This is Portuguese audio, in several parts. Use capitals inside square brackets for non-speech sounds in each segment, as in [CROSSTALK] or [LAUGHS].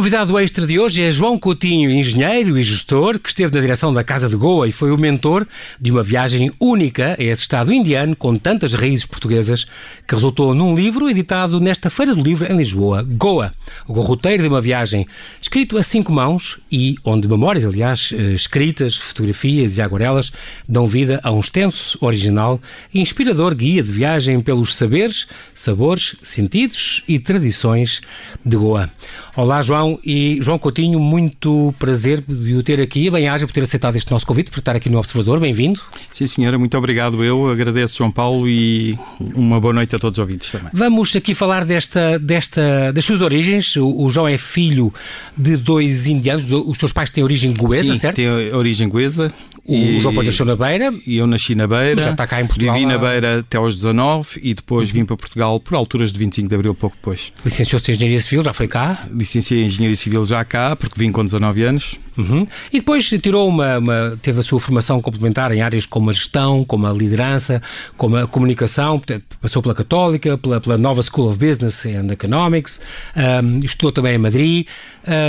convidado extra de hoje é João Coutinho, engenheiro e gestor, que esteve na direção da Casa de Goa e foi o mentor de uma viagem única a esse estado indiano com tantas raízes portuguesas, que resultou num livro editado nesta Feira do Livro em Lisboa, Goa, o roteiro de uma viagem escrito a cinco mãos e onde memórias, aliás, eh, escritas, fotografias e aguarelas dão vida a um extenso, original e inspirador guia de viagem pelos saberes, sabores, sentidos e tradições de Goa. Olá, João e João Coutinho, muito prazer de o ter aqui. Bem-aja por ter aceitado este nosso convite, por estar aqui no Observador. Bem-vindo. Sim, senhora, muito obrigado. Eu agradeço, João Paulo, e uma boa noite a todos os ouvintes também. Vamos aqui falar desta, desta, das suas origens. O, o João é filho de dois indianos. Os seus pais têm origem goesa, Sim, certo? tem origem goesa. O, e, João Depois nasceu na Beira. E eu nasci na Beira. Já está cá em Portugal. Vivi na Beira até aos 19 e depois uhum. vim para Portugal por alturas de 25 de Abril, pouco depois. Licenciou-se em Engenharia Civil, já foi cá? Licenciei em Engenharia Civil já cá, porque vim com 19 anos. Uhum. E depois tirou uma, uma, teve a sua formação complementar em áreas como a gestão, como a liderança, como a comunicação, passou pela Católica, pela, pela Nova School of Business and Economics, um, estudou também em Madrid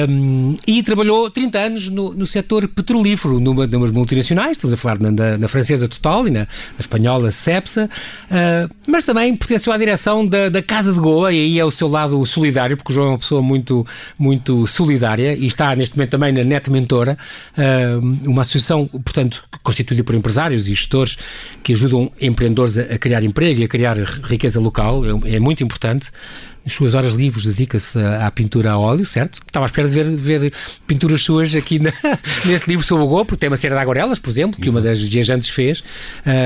um, e trabalhou 30 anos no, no setor petrolífero, numa, numa multinacionais, estamos a falar na, na francesa Total e na, na espanhola Cepsa, uh, mas também pertenceu à direção da, da Casa de Goa e aí é o seu lado solidário, porque o João é uma pessoa muito, muito solidária e está neste momento também na Net Mentora, uma associação, portanto, constituída por empresários e gestores que ajudam empreendedores a, criar emprego e a criar riqueza local, é, é muito importante. Nas suas horas livres dedica-se à pintura a óleo, certo? Estava à espera de ver, ver pinturas suas aqui na, [LAUGHS] neste livro sobre o Goa, porque tem uma série de aguarelas, por exemplo, que Exato. uma das viajantes fez, uh,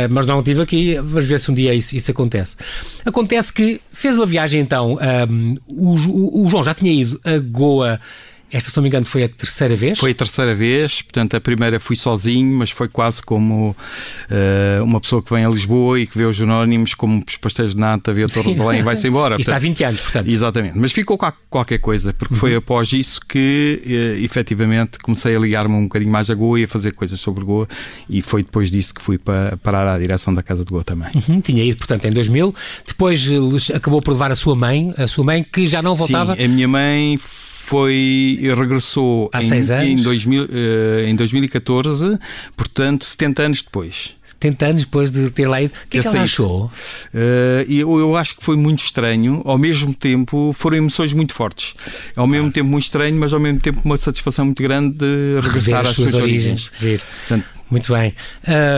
mas não tive aqui, vamos ver se um dia isso, isso acontece. Acontece que fez uma viagem então, um, o, o João já tinha ido a Goa esta, se não me engano, foi a terceira vez? Foi a terceira vez, portanto, a primeira fui sozinho, mas foi quase como uh, uma pessoa que vem a Lisboa e que vê os Jerónimos como os pastéis de nata, vê a Torre de Belém e vai-se embora. [LAUGHS] Isto há 20 anos, portanto. Exatamente, mas ficou qualquer coisa, porque uhum. foi após isso que, uh, efetivamente, comecei a ligar-me um bocadinho mais a Goa e a fazer coisas sobre Goa, e foi depois disso que fui para parar à direção da Casa de Goa também. Uhum, tinha ido, portanto, em 2000, depois acabou por levar a sua mãe, a sua mãe que já não voltava. Sim, a minha mãe foi regressou Há em, seis anos? Em, 2000, uh, em 2014, portanto 70 anos depois. 70 anos depois de ter lá ido. O que é que ela achou? Uh, eu, eu acho que foi muito estranho, ao mesmo tempo foram emoções muito fortes. Ao mesmo tempo muito estranho, mas ao mesmo tempo uma satisfação muito grande de regressar às suas, suas origens. origens. Portanto, muito bem.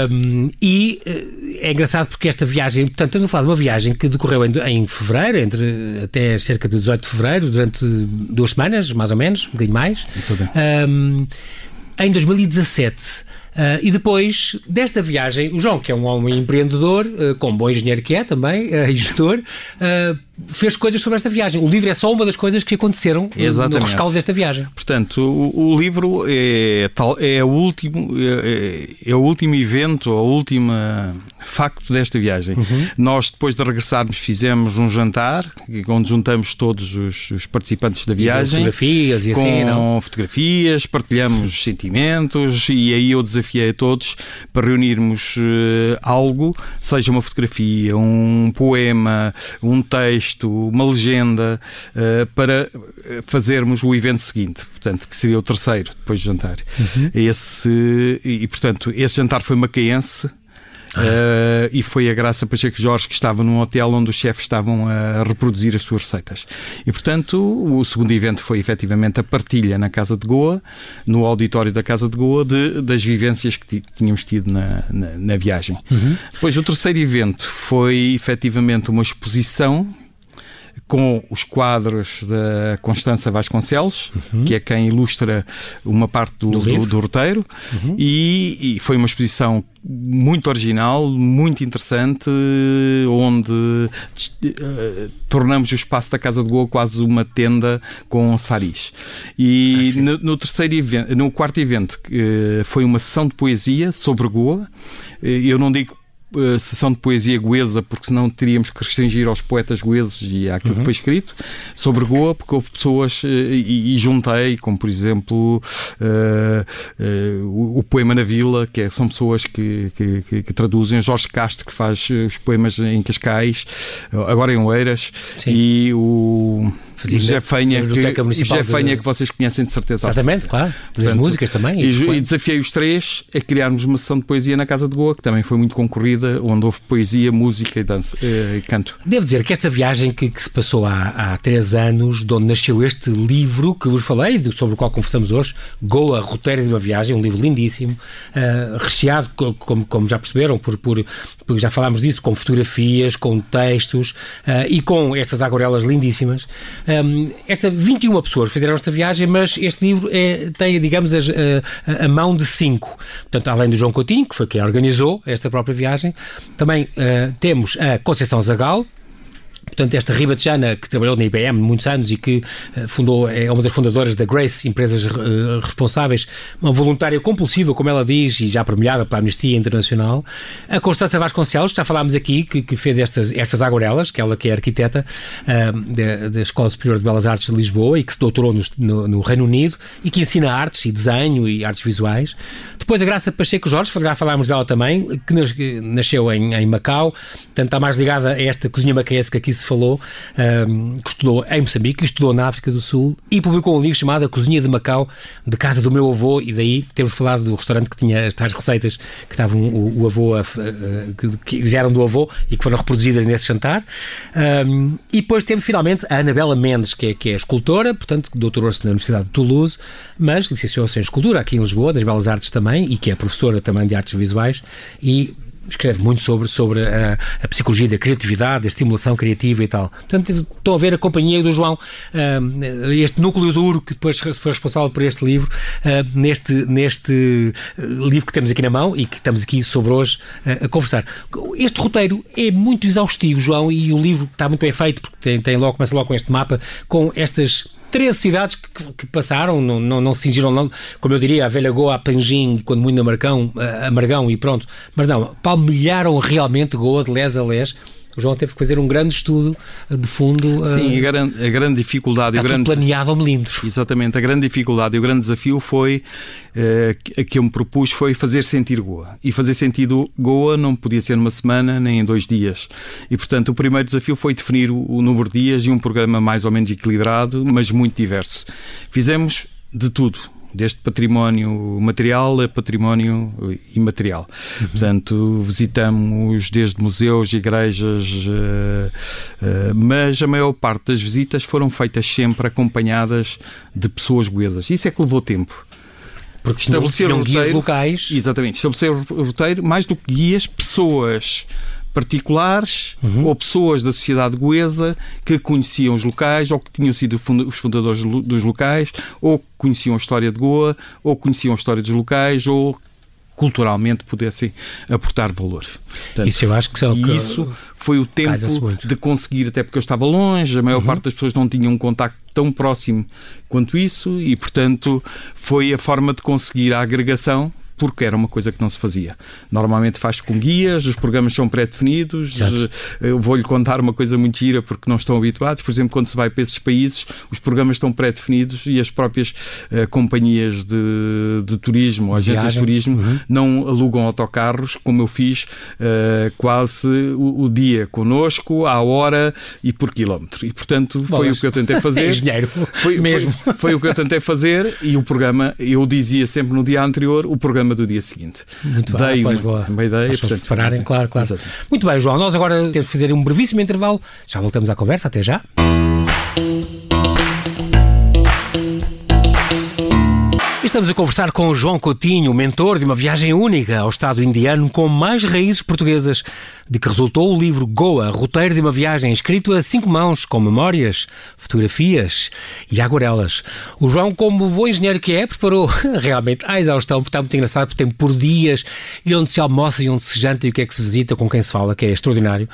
Um, e uh, é engraçado porque esta viagem, portanto, estamos a falar de uma viagem que decorreu em, em fevereiro, entre até cerca de 18 de fevereiro, durante duas semanas, mais ou menos, um bocadinho mais. Um, em 2017. Uh, e depois desta viagem, o João, que é um homem empreendedor, uh, como bom engenheiro que é também, uh, gestor, fez coisas sobre esta viagem. O livro é só uma das coisas que aconteceram Exatamente. no rescaldo desta viagem. Portanto, o, o livro é, tal, é, o último, é, é, o último evento, o último facto desta viagem. Uhum. Nós, depois de regressarmos, fizemos um jantar, onde juntamos todos os, os participantes da viagem. E fotografias e com assim, não? fotografias, partilhamos sentimentos e aí eu desafiei a todos para reunirmos uh, algo, seja uma fotografia, um poema, um texto, texto, uma legenda, uh, para fazermos o evento seguinte, portanto, que seria o terceiro, depois do jantar. Uhum. Esse, e, portanto, esse jantar foi macaense, Uh, e foi a Graça Pacheco Jorge que estava num hotel onde os chefes estavam a reproduzir as suas receitas. E, portanto, o segundo evento foi efetivamente a partilha na Casa de Goa, no auditório da Casa de Goa, de, das vivências que tínhamos tido na, na, na viagem. Uhum. Depois, o terceiro evento foi efetivamente uma exposição com os quadros da Constança Vasconcelos, uhum. que é quem ilustra uma parte do, do, do, do roteiro, uhum. e, e, foi uma exposição muito original, muito interessante, onde uh, tornamos o espaço da Casa de Goa quase uma tenda com saris. E okay. no, no, terceiro evento, no quarto evento, uh, foi uma sessão de poesia sobre Goa. Uh, eu não digo uh, sessão de poesia goesa, porque senão teríamos que restringir aos poetas goeses e àquilo uhum. que foi escrito, sobre Goa, porque houve pessoas, uh, e, e, juntei, como por exemplo uh, o, o, Poema na Vila, que é, são pessoas que, que, que, que, traduzem, Jorge Castro, que faz os poemas em Cascais, agora em Oeiras, Sim. e o Fazia José na que, José Fanha de- que vocês conhecem de certeza. Exatamente, claro. Portanto, músicas também. E, e desafiei os três a criarmos uma sessão de poesia na Casa de Goa, que também foi muito concorrida, onde houve poesia, música e, dança, eh, e canto. Devo dizer que esta viagem que, que se passou há, há três anos, de onde nasceu este livro que vos falei, sobre o qual conversamos hoje, Goa, Roteiro de uma Viagem, um livro lindíssimo, ah, recheado, co- como, como já perceberam, por, por, porque já falámos disso, com fotografias, com textos ah, e com estas aguarelas lindíssimas. Ahm, esta 21 pessoas fizeram esta viagem, mas este livro é, tem, digamos, as- a, a mão de cinco. Portanto, além do João Coutinho, que foi quem organizou esta própria viagem, também ah, temos a Conceição Zagal, Portanto, esta ribatejana que trabalhou na IBM muitos anos e que eh, fundou, é uma das fundadoras da Grace, empresas eh, responsáveis, uma voluntária compulsiva, como ela diz, e já premiada pela Amnistia Internacional. A Constância Vasconcelos, já falámos aqui, que, que fez estas, estas aguarelas, que ela que é arquiteta eh, da, da Escola Superior de Belas Artes de Lisboa e que se doutorou no, no- no Reino Unido e que ensina artes e desenho e artes visuais. Depois a Graça Pacheco Jorge, já falámos dela também, que nasceu em, em Macau, portanto está mais ligada a esta cozinha macaense que aqui se falou, ahm, que estudou em Moçambique, estudou na África do Sul e publicou um livro chamado A Cozinha de Macau, de casa do meu avô, e daí temos falado do restaurante que tinha as tais receitas que estavam o, o avô, a- a- que, que já eram do avô e que foram reproduzidas nesse jantar. Ahm, e depois temos finalmente a Anabela Mendes, que é, que é escultora, portanto, doutorou-se na Universidade de Toulouse, mas licenciou-se em escultura aqui em Lisboa, das Belas Artes também, e que é professora também de artes visuais e escreve muito sobre, sobre a, a psicologia da criatividade, da estimulação criativa e tal. Portanto, estão a ver a companhia do João, ah, este núcleo duro que depois foi responsável por este livro, ah, neste, neste ah, livro que temos aqui na mão e que estamos aqui sobre hoje ah, a conversar. Este roteiro é muito exaustivo, João, e o livro está muito bem feito, porque tem, tem logo, começa logo com este mapa, com estas 13 cidades que, que passaram, não, não, não se cingiram, não, como eu diria, a Velha Goa, a Panjim, quando muito a Margão, a Margão e pronto. Mas não, palmilharam realmente Goa de les a les. O João teve que fazer um grande estudo de fundo. Sim, uh, a grande, a grande dificuldade está o grande planeado ao milímetro. Exatamente, a grande dificuldade e o grande desafio foi eh, que- que eu me propus foi fazer sentir Goa. E fazer sentido Goa não podia ser numa semana nem em dois dias. E portanto o primeiro desafio foi definir o, o número de dias e um programa mais ou menos equilibrado, mas muito diverso. Fizemos de tudo. Desde património material a património imaterial. Portanto, visitamos desde museus, igrejas, eh, eh, mas a maior parte das visitas foram feitas sempre acompanhadas de pessoas goesas. Isso é que levou tempo. Porque Estabelecer o guias roteiro- locais. Exatamente. Estabelecer o roteiro, mais do que guias, pessoas particulares ou pessoas da sociedade goesa que conheciam os locais ou que tinham sido os fundadores dos locais ou que conheciam a história de Goa ou conheciam a história dos locais ou culturalmente pudessem aportar valor. Portanto, Isso eu acho que e que- isso foi o tempo de conseguir, até porque eu estava longe, a maior parte das pessoas não tinham um contacto tão próximo quanto isso e, portanto, foi a forma de conseguir a agregação porque era uma coisa que não se fazia. Normalmente faz com guias, os programas são pré-definidos. Eu vou-lhe contar uma coisa muito gira porque não estão habituados. Por exemplo, quando se vai para esses países, os programas estão pré-definidos e as próprias eh, companhias de, de turismo, De agências de viagem. turismo, Uhum. não alugam autocarros, como eu fiz eh, quase o, o dia connosco, à hora e por quilómetro. E, portanto, foi o que eu tentei [LAUGHS] fazer. Engenheiro. Foi, mesmo. Foi, foi o que eu tentei fazer e o programa, eu dizia sempre no dia anterior, o programa do dia seguinte. Muito bem, Dei pois, uma, boa. uma ideia. Pessoas portanto, prepararem, claro, claro. exatamente. Muito bem, João, nós agora temos que fazer um brevíssimo intervalo. Já voltamos à conversa, até já. Estamos a conversar com o João Coutinho, mentor de uma viagem única ao Estado indiano com mais raízes portuguesas, de que resultou o livro Goa, roteiro de uma viagem, escrito a cinco mãos, com memórias, fotografias e aguarelas. O João, como bom engenheiro que é, preparou [LAUGHS] realmente à exaustão, porque está muito engraçado, porque tem por dias e onde se almoça e onde se janta e o que é que se visita, com quem se fala, que é extraordinário.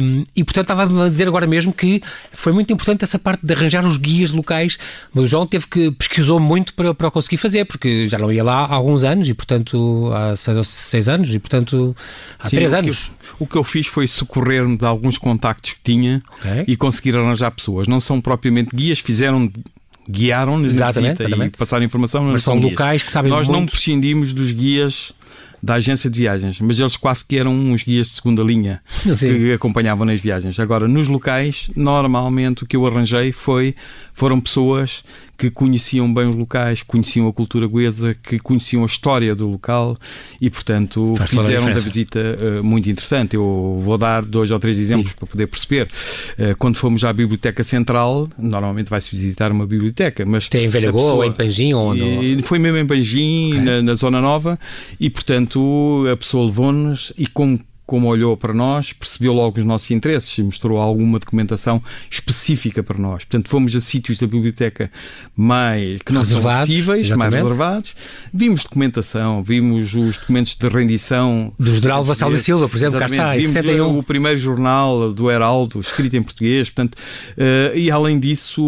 Um, e portanto estava a dizer agora mesmo que foi muito importante essa parte de arranjar os guias locais, mas o João teve que pesquisou muito para, para conseguir fazer, porque já não ia lá há alguns anos e portanto há seis, seis anos e portanto há Sim, três o que anos. eu- o que eu fiz foi socorrer-me de alguns contactos que tinha Ok. e conseguir arranjar pessoas. Não são propriamente guias, fizeram guiaram-nos na Exatamente, visita e passaram informação, Mas não são guias. locais que sabem Nós não muito. prescindimos dos guias da agência de viagens, mas eles quase que eram uns guias de segunda linha Sim. que acompanhavam nas viagens. Agora, nos locais, normalmente o que eu arranjei foi foram pessoas que conheciam bem os locais, conheciam a cultura goesa, que conheciam a história do local e, portanto, Faz fizeram da visita uh, muito interessante. Eu vou dar dois ou três exemplos Sim. para poder perceber. Uh, quando fomos à Biblioteca Central, normalmente vai-se visitar uma biblioteca, mas... Tem em Velha Goa ou em Panjim? Onde... E, foi mesmo em Panjim, okay. na, na Zona Nova, e, portanto, a pessoa levou-nos e como como olhou para nós, percebeu logo os nossos interesses e mostrou alguma documentação específica para nós. Portanto, fomos a sítios da biblioteca mais que não reservados, são acessíveis, exatamente. mais reservados. Vimos documentação, vimos os documentos de rendição. Do general Vassal da Silva, por exemplo, cá está. Vimos 61. o primeiro jornal do Heraldo, escrito em português. Portanto, uh, e além disso,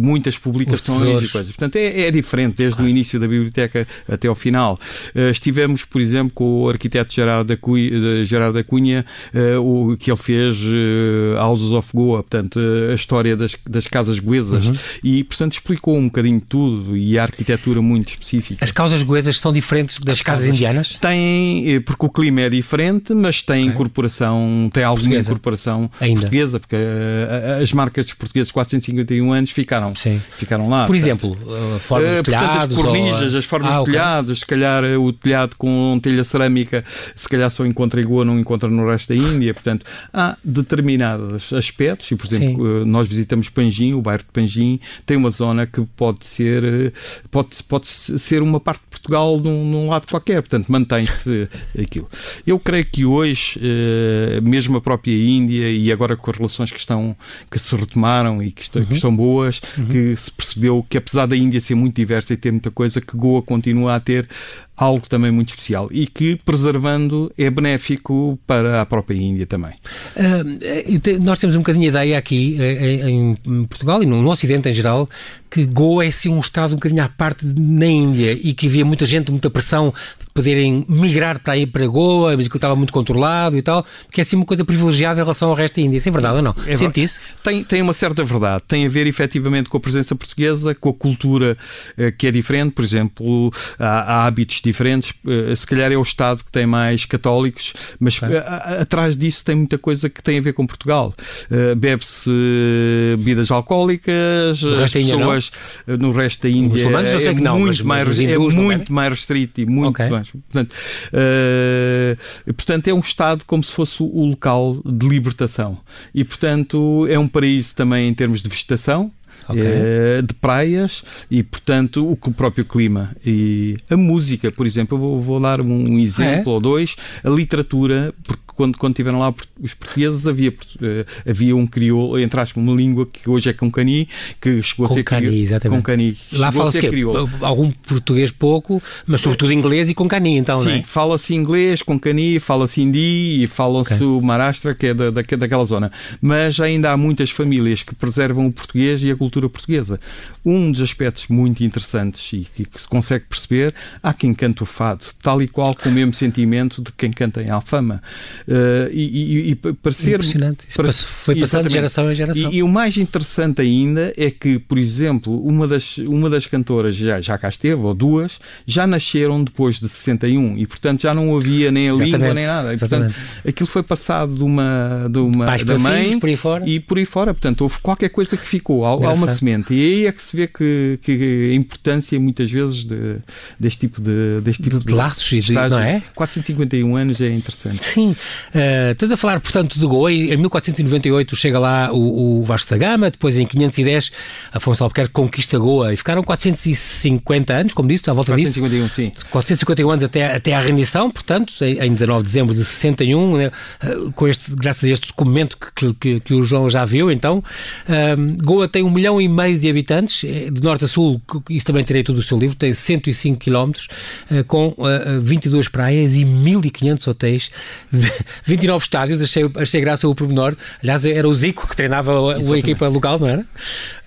muitas publicações e coisas. Portanto, é, é diferente desde o início da biblioteca até ao final. Uh, estivemos, por exemplo, com o arquiteto Gerardo da Cunha, Gerardo da Cunha, uh, o que ele fez uh, Houses of Goa, portanto, uh, a história das, das casas goesas, uhum. e, portanto, explicou um bocadinho tudo e a arquitetura muito específica. As casas goesas são diferentes das casas, casas, indianas? Tem, porque o clima é diferente, mas tem okay. incorporação, tem alguma portuguesa. incorporação Ainda. portuguesa, porque as marcas dos portugueses 451 anos ficaram, Sim. ficaram lá. Por exemplo, a forma de telhados, as cornijas, ou... as formas ah, de telhados, okay. se calhar o telhado com telha cerâmica, se calhar só encontra em Goa, não encontra no resto da Índia. Portanto, há determinados aspectos, e por exemplo, Sim. Eh, nós visitamos Panjim, o bairro de Panjim tem uma zona que pode ser, eh, pode, pode ser uma parte de Portugal num, num lado qualquer, portanto, mantém-se [LAUGHS] aquilo. Eu creio que hoje, eh, mesmo a própria Índia, e agora com as relações que estão, que se retomaram e que, estão, uhum. que estão boas, uhum. que se percebeu que apesar da Índia ser muito diversa e ter muita coisa, que Goa continua a ter algo também muito especial e que, preservando, é benéfico para a própria Índia também. Uh, nós temos um bocadinho a ideia aqui eh, em, Portugal e no Ocidente em geral que Goa é assim um Estado um bocadinho à parte na Índia e que havia muita gente, muita pressão de poderem migrar para aí para Goa, mas que estava muito controlado e tal, porque é assim uma coisa privilegiada em relação ao resto da Índia. Isso é verdade ou não? É Sente isso? Tem, tem uma certa verdade. Tem a ver efetivamente com a presença portuguesa, com a cultura eh, que é diferente. Por exemplo, há, há hábitos diferentes. Eh, se calhar é o Estado que tem mais católicos, mas okay. atrás disso tem muita coisa que tem a ver com Portugal. Uh, Bebe-se bebidas alcoólicas, as pessoas mas eh, no resto da Índia é, não, muito, mas, mais, é muito mais restrito e muito okay. mais. Portanto, uh, portanto, é um Estado como se fosse o local de libertação. E, portanto, é um paraíso também em termos de vegetação, Okay. É, de praias e, portanto, o próprio clima. E a música, por exemplo, eu vou, vou dar um exemplo é? ou dois. A literatura, porque quando, quando tiveram lá os portugueses, havia, uh, havia um crioulo, entre aspas, uma língua que hoje é Concani, que chegou a ser crioulo. exatamente. Concani. Lá fala-se algum português pouco, mas sobretudo inglês e Concani, então, Sim, não é? fala-se inglês, Concani, fala-se hindi e fala-se okay. o Marastra, que é da, da, daquela zona. Mas ainda há muitas famílias que preservam o português e a cultura portuguesa. Um dos aspectos muito interessantes e que, que se consegue perceber, há quem canta o fado, tal e qual com o mesmo sentimento de quem canta em Alfama. Uh, e, e, e para ser. Impressionante. Para, foi passando de geração em geração. E, e, o mais interessante ainda é que, por exemplo, uma das, uma das cantoras já, já cá esteve, ou duas, já nasceram depois de 61 e, portanto, já não havia nem a exatamente, língua nem nada. E, portanto, aquilo foi passado de uma, de uma Pais da mãe filhos, por e por aí fora. Portanto, houve qualquer coisa que ficou, há, há uma semente. E aí é que se vê que, que a importância, muitas vezes, de, deste tipo de, deste tipo de, de laços, de, não é? 451 anos é interessante. Sim. Uh, estás a falar, portanto, de Goa. Em 1498 chega lá o, o, Vasco da Gama, depois em 510 Afonso Albuquerque conquista Goa e ficaram 450 anos, como disse, à volta 451, disso. 451, sim. 451 anos até, até à rendição, portanto, em, 19 de dezembro de 61, né, uh, com este, graças a este documento que, que, que o João já viu, então. Uh, Goa tem um milhão e meio de habitantes, de norte a sul, isso também terei tudo o seu livro, tem 105 quilómetros, com 22 praias e 1.500 hotéis, [LAUGHS] 29 estádios, achei, achei graça o pormenor. Aliás, era o Zico que treinava a, a equipa local, não era?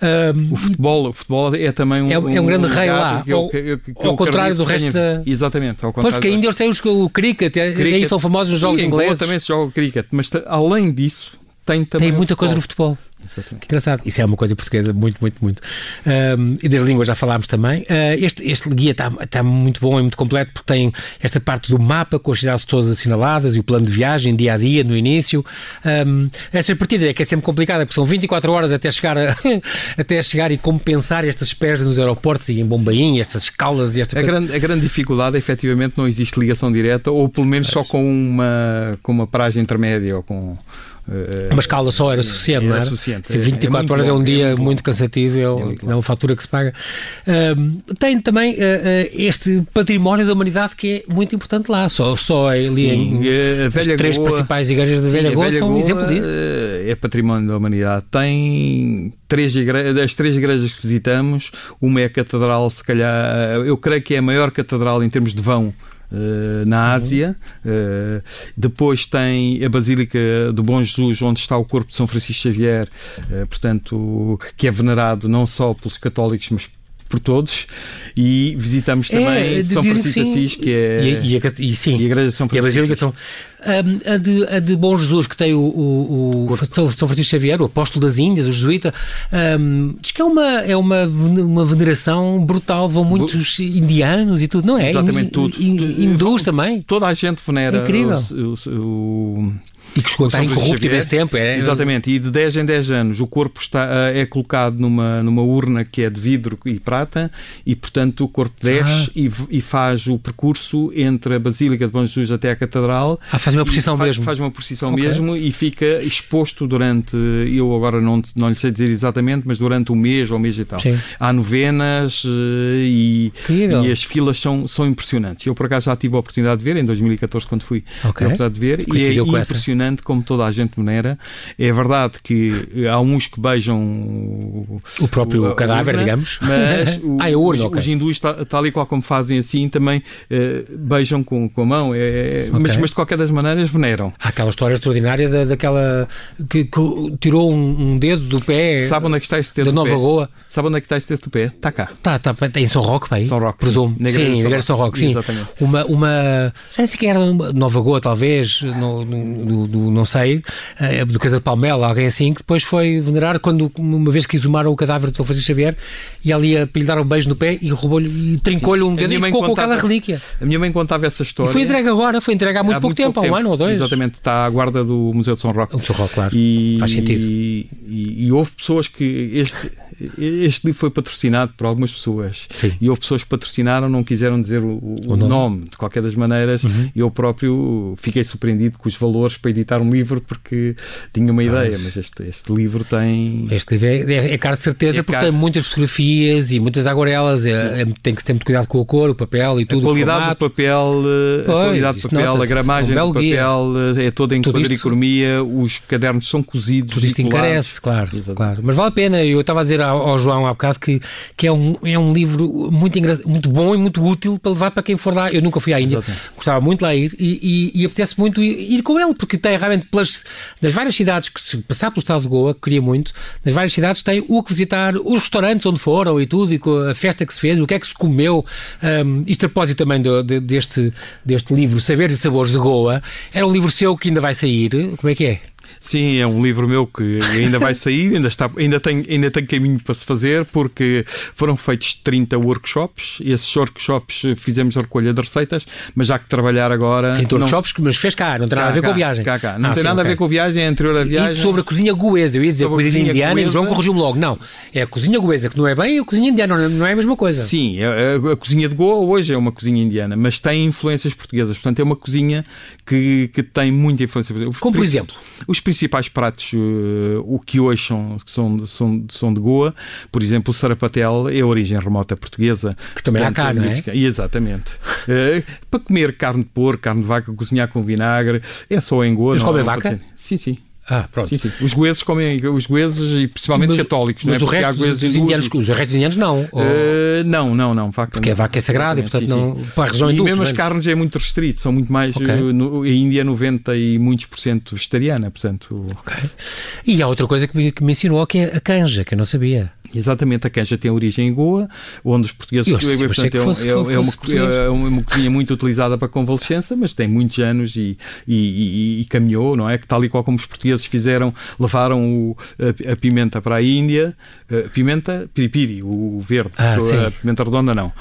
Um, o, futebol, o futebol é também um, é, é um grande um rei lá. Que eu, que, que ao contrário do resto da... Exatamente. Ao contrário pois que ainda eles têm os, o cricket, cricket. aí são famosos os jogos ingleses. também se joga cricket, mas além disso, tem também. Tem muita coisa no futebol. Que engraçado. Isso é uma coisa portuguesa muito, muito, muito. Um, e das línguas já falámos também. Uh, este, este guia está tá muito bom e muito completo porque tem esta parte do mapa com as cidades todas assinaladas e o plano de viagem dia a dia no início. Um, esta partida é que é sempre complicada porque são 24 horas até chegar, a, [LAUGHS] até chegar e compensar estas esperas nos aeroportos e em Bombaim, estas escalas e esta a grande, a grande dificuldade é efetivamente não existe ligação direta ou pelo menos só com uma, com uma paragem intermédia ou com Uh, uma escala só era suficiente, era não era? Suficiente. Sim, 24 é, é horas bom, é um dia é muito, muito cansativo, é, é, uma fatura que se paga. Uh, tem também uh, este património da humanidade que é muito importante lá, só, só ali sim, em as três Goa, principais igrejas da Velha Goa são um exemplo disso. É património da humanidade. Tem três igrejas, das três igrejas que visitamos, uma é a catedral, se calhar, eu creio que é a maior catedral em termos de vão Uh, na Ásia. Uh, depois tem a Basílica do Bom Jesus, onde está o corpo de São Francisco Xavier, uh, portanto, que é venerado não só pelos católicos, mas por todos e visitamos é, também é, São Francisco de Assis, que é e, e, a, e, sim, e a Igreja de São Francisco. E a Basílica são, um, a, de, a de Bom Jesus, que tem o, o, o São, São Francisco Xavier, o apóstolo das Índias, o jesuíta, um, diz que é uma, é uma, uma veneração brutal, vão muitos indianos e tudo, não é? Exatamente, tudo. Hindus também. Toda a gente venera Incrível. o, o e que chegou a estar incorruptível esse tempo. É... Exatamente, e de 10 em 10 anos o corpo está, eh, é colocado numa, numa urna que é de vidro e prata e, portanto, o corpo desce ah. e, e, faz o percurso entre a Basílica de Bom Jesus até a Catedral. Ah, faz uma procissão faz, mesmo. Faz uma procissão okay. mesmo e fica exposto durante, eu agora não, não lhe sei dizer exatamente, mas durante um mês ou um mês e tal. Sim. Há novenas eh, e, e, as filas são, são impressionantes. Eu, por acaso, já tive a oportunidade de ver, em 2014, quando fui, okay. a oportunidade de ver, e é impressionante impressionante como toda a gente venera. É verdade que eh, há uns que beijam o, o próprio o, cadáver, urna, digamos. Mas [LAUGHS] o, ah, é urna, os, okay. os hindus, tal, e qual como fazem assim, também uh, beijam com, com a mão. É, é, okay. mas, mas, de qualquer das maneiras veneram. Há aquela história extraordinária da, daquela que, que tirou um, um, dedo do pé. Sabe onde é que está esse dedo da Nova pé? Goa? Sabe onde é que está esse dedo do pé? Está cá. Está, está em São Roque, bem. São Roque. Presumo. Sim, na sim, igreja de São Roque, sim. Exatamente. Uma, uma. Já sei se era Nova Goa, talvez, no, no, no, não sei, uh, do Casa de Palmela, alguém assim, que depois foi venerar quando, uma vez que exumaram o cadáver do Francisco Xavier, e ali a lhe dar um beijo no pé e roubou-lhe e trincou-lhe um dedo e ficou contava, com aquela relíquia. A minha mãe contava essa história. E foi entregue agora, foi entregue há muito, há pouco, muito tempo, pouco há um ano ou dois. Exatamente, está à guarda do Museu de São Roque. O São Roque, claro. E, Faz sentido. E, e, e houve pessoas que. Este, este livro foi patrocinado por algumas pessoas Sim. e houve pessoas que patrocinaram, não quiseram dizer o, o, o nome. nome. de qualquer das maneiras. Uhum. Eu próprio fiquei surpreendido com os valores para editar um livro porque tinha uma ideia, mas este, este livro tem. Este livro é, é, é caro de certeza é porque caro. tem muitas fotografias e muitas aguarelas, é, é, tem que ter muito cuidado com a cor, o papel e tudo. A qualidade do papel, eh, pois, a qualidade do papel, a gramagem um do papel guia. Eh, é toda em quadricormia, os cadernos são cozidos. Tudo isto encarece, claro, claro. Mas vale a pena, eu estava a dizer ao, ao João há bocado que, que é, um, é um livro muito, muito bom e muito útil para levar para quem for lá. Eu nunca fui à Índia, Exatamente. gostava muito de lá ir e, e, e apetece muito ir, ir, com ele, porque tem realmente pelas, das várias cidades que se passar pelo estado de Goa, que queria muito, nas várias cidades tem o que visitar, os restaurantes onde foram e tudo, e a festa que se fez, o que é que se comeu. Um, isto a propósito também do, de, deste, deste livro, Saberes e Sabores de Goa. Era um livro seu que ainda vai sair. Como é que é? Sim, é um livro meu que ainda vai sair, ainda, está, ainda, tem, ainda tem caminho para se fazer, porque foram feitos 30 workshops. Esses workshops fizemos a recolha de receitas, mas já que trabalhar agora. 30 não... workshops, mas fez cá, não tem cá, nada a ver cá, com a viagem. Cá, cá. Não ah, tem sim, nada okay. a ver com a viagem, é anterior à viagem. Isto sobre a cozinha goesa, eu ia dizer sobre a cozinha, cozinha indiana goesa... e o João corrigiu-me logo. Não, é a cozinha goesa, que não é bem a cozinha indiana, não é a mesma coisa. Sim, a, é, é, a cozinha de Goa hoje é uma cozinha indiana, mas tem influências portuguesas, portanto é uma cozinha que, que tem muita influência portuguesa. Como por exemplo? Os principais pratos uh, o que hoje são, são, são, são de Goa, por exemplo, o sarapatel é a origem remota portuguesa. Que também há não é? Exatamente. uh, para comer carne de porco, carne de vaca, cozinhar com vinagre, é só em Goa. Mas comem vaca? Sim, sim. Ah, pronto. Sim, sim. Os goeses comem, os goeses e principalmente mas, católicos, mas não é? o resto dos indianos, os restos indianos não. Ou... Uh, não, não, não. Facto, Porque não. a vaca é sagrada e portanto sim, não. Para a região e mesmo as carnes é muito restrito, são muito mais. Okay. Uh, no, a Índia é 90 e muitos por cento vegetariana, portanto. Ok. E há outra coisa que me, que me ensinou que é a canja, que eu não sabia. Exatamente, a canja tem origem em Goa, onde os portugueses. Eu, eu, portanto, é, é, é, uma, é, uma, cozinha muito utilizada para convalescença, mas tem muitos anos e, e, e, e, caminhou, não é? Que tal e qual como os portugueses portugueses fizeram, levaram o, a, a, pimenta para a Índia, a pimenta piripiri, o verde, ah, a pimenta redonda não.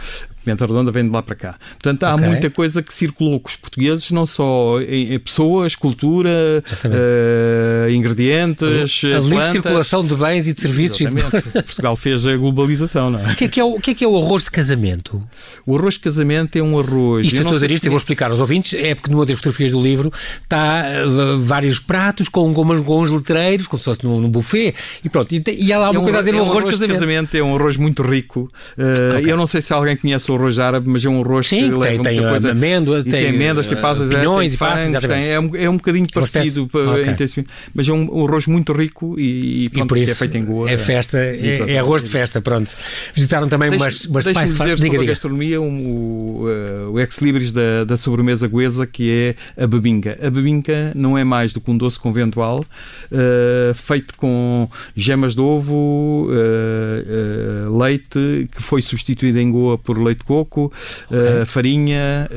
Pimenta Redonda vem de lá para cá. Portanto, há okay. muita coisa que circulou com os portugueses, não só em, em pessoas, cultura, uh, ingredientes. A livre circulação de bens e de serviços. Exatamente. [LAUGHS] Portugal fez a globalização, não é? O que é que é o, o, que é, que é o arroz de casamento? O arroz de casamento é um arroz. Isto, eu estou a dizer isto e vou explicar aos ouvintes, é porque numa das fotografias do livro está uh, vários pratos com, com, com uns letreiros, como se fosse num, num buffet, e pronto. E, e há lá uma é um, coisa a dizer é um arroz, arroz de casamento. casamento. É um arroz muito rico. Uh, okay. Eu não sei se alguém conhece o arroz árabe, mas é um arroz Sim, que leva tem, muita tem coisa. Amêndoa, tem, tem amêndoas, tem passas, pinhões é, tem passas, tem, é, um, é um bocadinho parecido, okay. mas é um, um, arroz muito rico e, e, pronto, e por isso é feito em Goa. É festa, é, é, arroz de festa, pronto. Visitaram também Deixe, umas, umas spice dizer sobre diga. a gastronomia um, o, uh, o ex-libris da, da sobremesa goesa que é a bebinga. A bebinga não é mais do que um doce conventual uh, feito com gemas de ovo, uh, leite, que foi substituído em Goa por leite de coco, okay. farinha,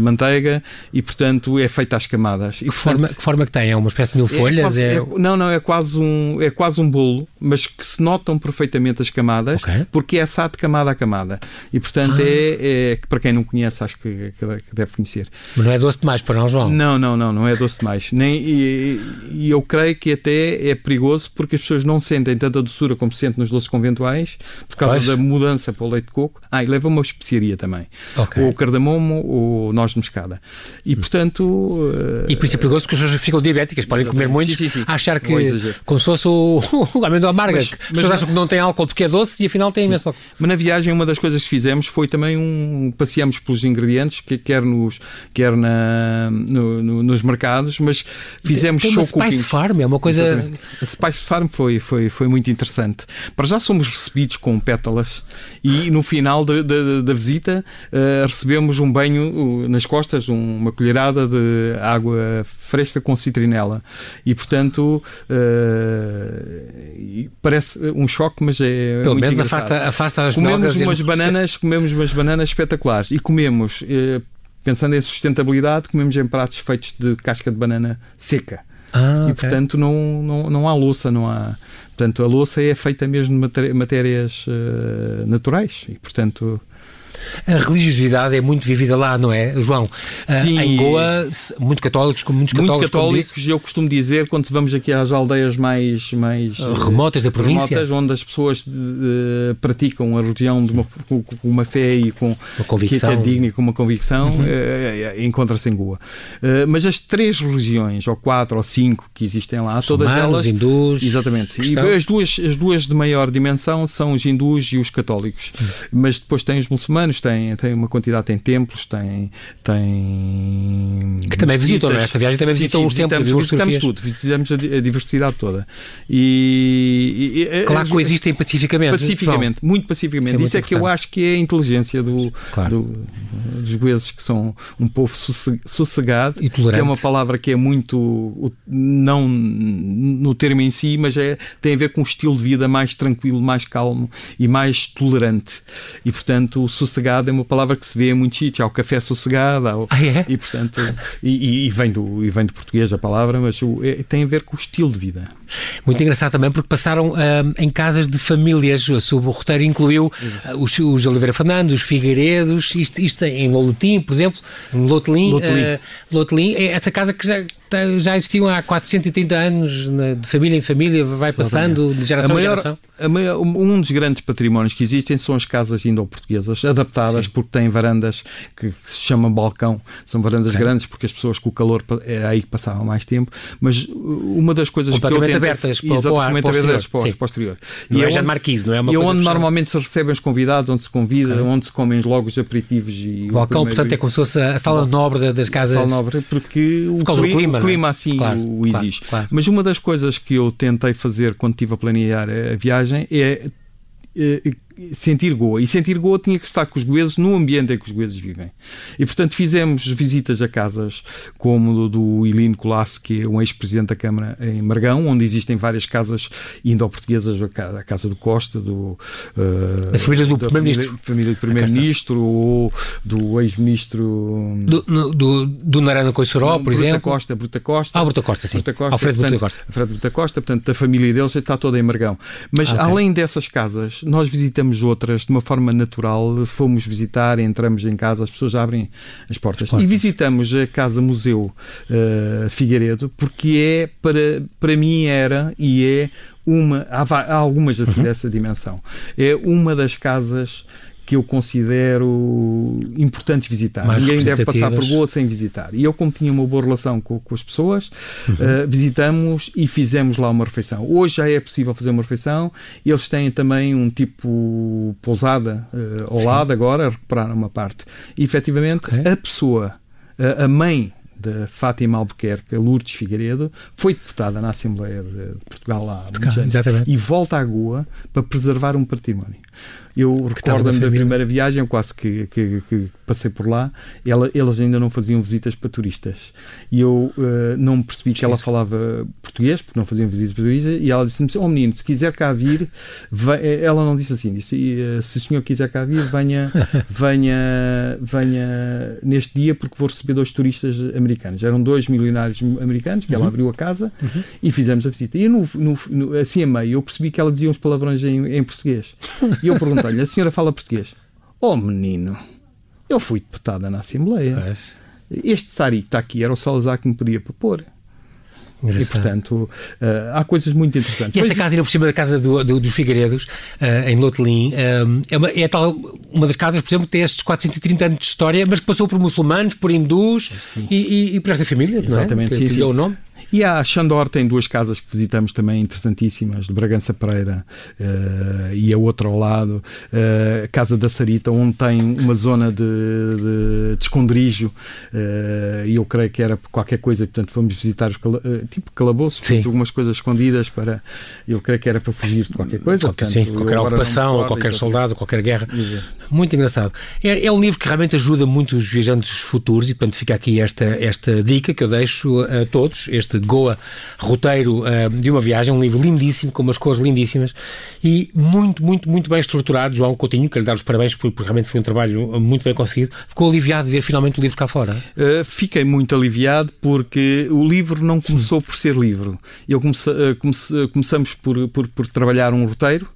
manteiga e, portanto, é feita às camadas. Que, e, portanto, forma, que forma que tem? É uma espécie de mil é folhas? Quase, é... não, não, é quase, um, é quase um bolo, mas que se notam perfeitamente as camadas, okay. porque é assado camada a camada. E, portanto, ah. é, é, para quem não conhece, acho que, que, deve conhecer. Mas não é doce demais para não, João? Não, não, não, não é doce demais. Nem, e, e eu creio que até é perigoso porque as pessoas não sentem tanta doçura como sentem nos doces conventuais por causa pois. da mudança para o leite de coco. Ah, e leva uma especiaria também. Okay. Ou cardamomo ou noz de moscada. E, hum. portanto... E por isso é perigoso porque as pessoas ficam diabéticas, podem comer muitos, sim, sim, sim. achar que como se fosse o, [LAUGHS] o amêndoa amarga. Mas, as pessoas acham que não tem álcool porque é doce e afinal tem imenso álcool. Mas na viagem uma das coisas que fizemos foi também um... passeamos pelos ingredientes, que, quer, nos, quer na, no, no, nos mercados, mas fizemos tem uma Spice Farm, é uma coisa... Exatamente. A Spice Farm foi, foi, foi muito interessante. Para já somos recebidos com pétalas e no final da, da, da visita uh, recebemos um banho nas costas, um, uma colherada de água fresca com citrinela. E, portanto, uh, parece um choque, mas é Pelo menos afasta, afasta as comemos umas bananas, comemos umas bananas espetaculares e comemos, uh, pensando em sustentabilidade, comemos em pratos feitos de casca de banana seca. Ah, e okay. portanto não, não, não há louça, não há. Portanto, a louça é feita mesmo de matérias uh, naturais e portanto a religiosidade é muito vivida lá, não é, João? Ah, Sim. Em Goa, muito católicos, como muitos católicos. Muito católicos, eu costumo dizer, quando vamos aqui às aldeias mais, mais ah, remotas da província, remotas, onde as pessoas uh, praticam a religião de uma, com uma fé e com uma convicção. que é digna e com uma convicção, uhum. uh, encontra-se em Goa. Uh, mas as três religiões, ou quatro ou cinco que existem lá, todas elas. hindus. Exatamente. E as duas, as duas de maior dimensão são os hindus e os católicos. Uhum. Mas depois tem os muçulmanos, tem, tem uma quantidade, tem templos, tem. tem que também visitam, não é? Esta viagem também visitam sim, os templos. Visitamos tudo, visitamos a, a, diversidade toda. E, e claro, coexistem pacificamente. Pacificamente, João. muito pacificamente. Isso é, Isso é que eu acho que é a inteligência do, claro. do, dos goeses, que são um povo sossegado, e tolerante. que é uma palavra que é muito. não no termo em si, mas é, tem a ver com um estilo de vida mais tranquilo, mais calmo e mais tolerante. E portanto, o sossegado é uma palavra que se vê em muitos sítios. Há o café sossegado, o, ah, é? e portanto, e, e, vem do, e vem do português a palavra, mas o, é, tem a ver com o estilo de vida. Muito engraçado também porque passaram uh, em casas de famílias. O roteiro incluiu uh, os, os, Oliveira Fernandes, os Figueiredos, isto, isto em Loletim, por exemplo, em Lotelim. Lotelim. Uh, Lotelim. É esta casa que já já existiam há 430 anos, de família em família, vai passando de geração maior, em geração. Maior, um dos grandes patrimónios que existem são as casas indo-portuguesas, adaptadas Sim. porque têm varandas que, que, se chamam balcão, são varandas grandes porque as pessoas com o calor era aí que passavam mais tempo, mas uh, uma das coisas que eu tento... abertas para, para o ar, abertas para, o exterior. E, é, é onde, Marquise, não é uma E é onde normalmente se recebem os convidados, onde se convida, onde se comem logo os aperitivos. E o balcão, portanto, é como se fosse a sala nobre das casas. A sala nobre, porque clima, o clima assim claro, o exige. Claro, claro. Mas uma das coisas que eu tentei fazer quando estive a planear a viagem é, é sentir Goa. E sentir Goa tinha que estar com os goeses no ambiente em que os goeses vivem. E, portanto, fizemos visitas a casas como do Ilino Colasso, que é um ex-presidente da Câmara em Margão, onde existem várias casas indo-portuguesas, a Casa do Costa, do, uh, a família do Primeiro-Ministro. família do Primeiro-Ministro ou do ex-ministro... Do, do, do Narana Coissoró, por Bruta exemplo. Costa, Bruta Costa. Ah, Bruta Costa, sim. Bruta Costa, Alfredo portanto, Bruta Costa. Alfredo Bruta Costa, portanto, da família deles está toda em Margão. Mas, Ah, ok. além dessas casas, nós visitamos outras de uma forma natural. Fomos visitar, entramos em casa, as pessoas abrem as portas. As portas. E visitamos a Casa Museu uh, Figueiredo, porque é, para, para mim, era e é uma. Há, há algumas assim, Uhum. dessa dimensão. É uma das casas que eu considero importantes visitar. Mais Ninguém deve passar por. Goa sem visitar. E eu, como tinha uma boa relação com, com as pessoas, Uhum. eh, visitamos e fizemos lá uma refeição. Hoje já é possível fazer uma refeição. Eles têm também um tipo pousada eh, ao Sim. lado agora, recuperaram uma parte. E efetivamente Ok. a pessoa, a, a mãe de Fátima Albuquerque, Lourdes Figueiredo, foi deputada na Assembleia de Portugal há De cá, muitos anos e volta à Goa para preservar um património. Eu recordo-me da primeira viagem, quase que, que- que passei por lá, ela- eles ainda não faziam visitas para turistas. E eu eh, não percebi que ela falava português, porque não faziam visitas para turistas, e ela disse-me: Oh menino, se quiser cá vir, eh, ela não disse assim, disse: eh, Se o senhor quiser cá vir, venha, [LAUGHS] venha, venha neste dia, porque vou receber dois turistas americanos. Eram dois milionários americanos, que ela abriu a casa e fizemos a visita. E no, no- no- assim a meio, eu percebi que ela dizia uns palavrões em, em português. E eu perguntei-lhe: A senhora fala português? Oh menino, eu fui deputada na Assembleia. Pois. Este Sari que está aqui era o Salazar que me pedia para pôr. E, portanto, eh, há coisas muito interessantes. E essa Mas- casa, ainda por cima da casa do, do- dos Figueiredos, eh, em Lotelim, eh, é, uma, é tal, uma das casas, por exemplo, que tem estes 430 anos de história, mas que passou por muçulmanos, por hindus e, e- e por esta família, Exatamente, não é? sim, que, que sim. o nome. E a Xandor tem duas casas que visitamos também interessantíssimas, de Bragança Pereira eh, e a outra ao lado, a Casa da Sarita, onde tem uma zona de, de, de esconderijo eh, e eu creio que era por qualquer coisa, portanto fomos visitar os cala, tipo calabouços, algumas coisas escondidas para, eu creio que era para fugir de qualquer coisa. Qualquer, portanto, sim, qualquer ocupação, ou qualquer soldado, ou qualquer guerra. Exato. Muito engraçado. É, é um livro que realmente ajuda muito os viajantes futuros e, portanto, fica aqui esta, esta dica que eu deixo a todos, este Goa roteiro eh, de uma viagem, um livro lindíssimo, com umas cores lindíssimas e muito, muito, muito bem estruturado. João Coutinho, quero lhe dar os parabéns porque realmente foi um trabalho muito bem conseguido. Ficou aliviado de ver finalmente o livro cá fora. Uh, fiquei muito aliviado porque o livro não começou por ser livro. Eu comece, uh, comece- começamos por, por, por trabalhar um roteiro.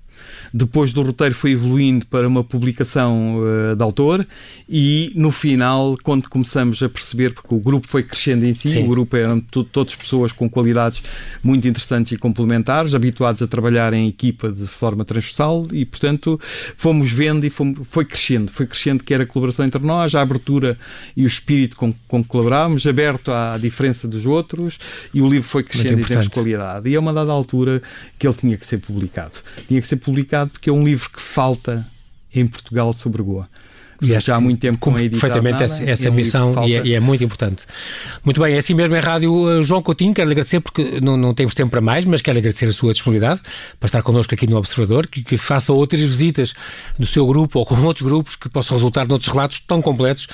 Depois do roteiro foi evoluindo para uma publicação uh, de autor e no final, quando começamos a perceber, porque o grupo foi crescendo em si, Sim. o grupo eram to- todas pessoas com qualidades muito interessantes e complementares, habituados a trabalhar em equipa de forma transversal e, portanto, fomos vendo e fomos- foi crescendo, foi crescendo que era a colaboração entre nós, a abertura e o espírito com, com que colaborávamos, aberto à diferença dos outros e o livro foi crescendo em termos de qualidade. E a uma dada altura que ele tinha que ser publicado. Tinha que ser publicado porque é um livro que falta em Portugal sobre Goa. E acho Já há muito tempo é cumpre editado perfeitamente nada, essa, é essa um missão e é, e é muito importante. Muito bem, é assim mesmo em rádio. eh, João Coutinho, quero lhe agradecer porque não, não temos tempo para mais, mas quero agradecer a sua disponibilidade para estar connosco aqui no Observador, que, que faça outras visitas do seu grupo ou com outros grupos que possam resultar noutros relatos tão completos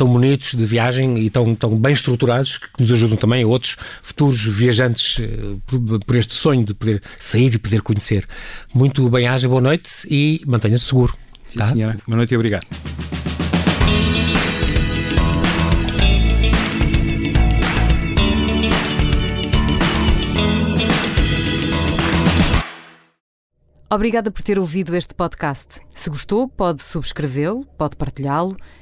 tão bonitos de viagem e tão, tão bem estruturados que nos ajudam também a outros futuros viajantes eh, por, por este sonho de poder sair e poder conhecer. Muito bem-aja, boa noite e mantenha-se seguro. Sim, tá? senhora. Boa noite e obrigado. Obrigada por ter ouvido este podcast. Se gostou, pode subscrevê-lo, pode partilhá-lo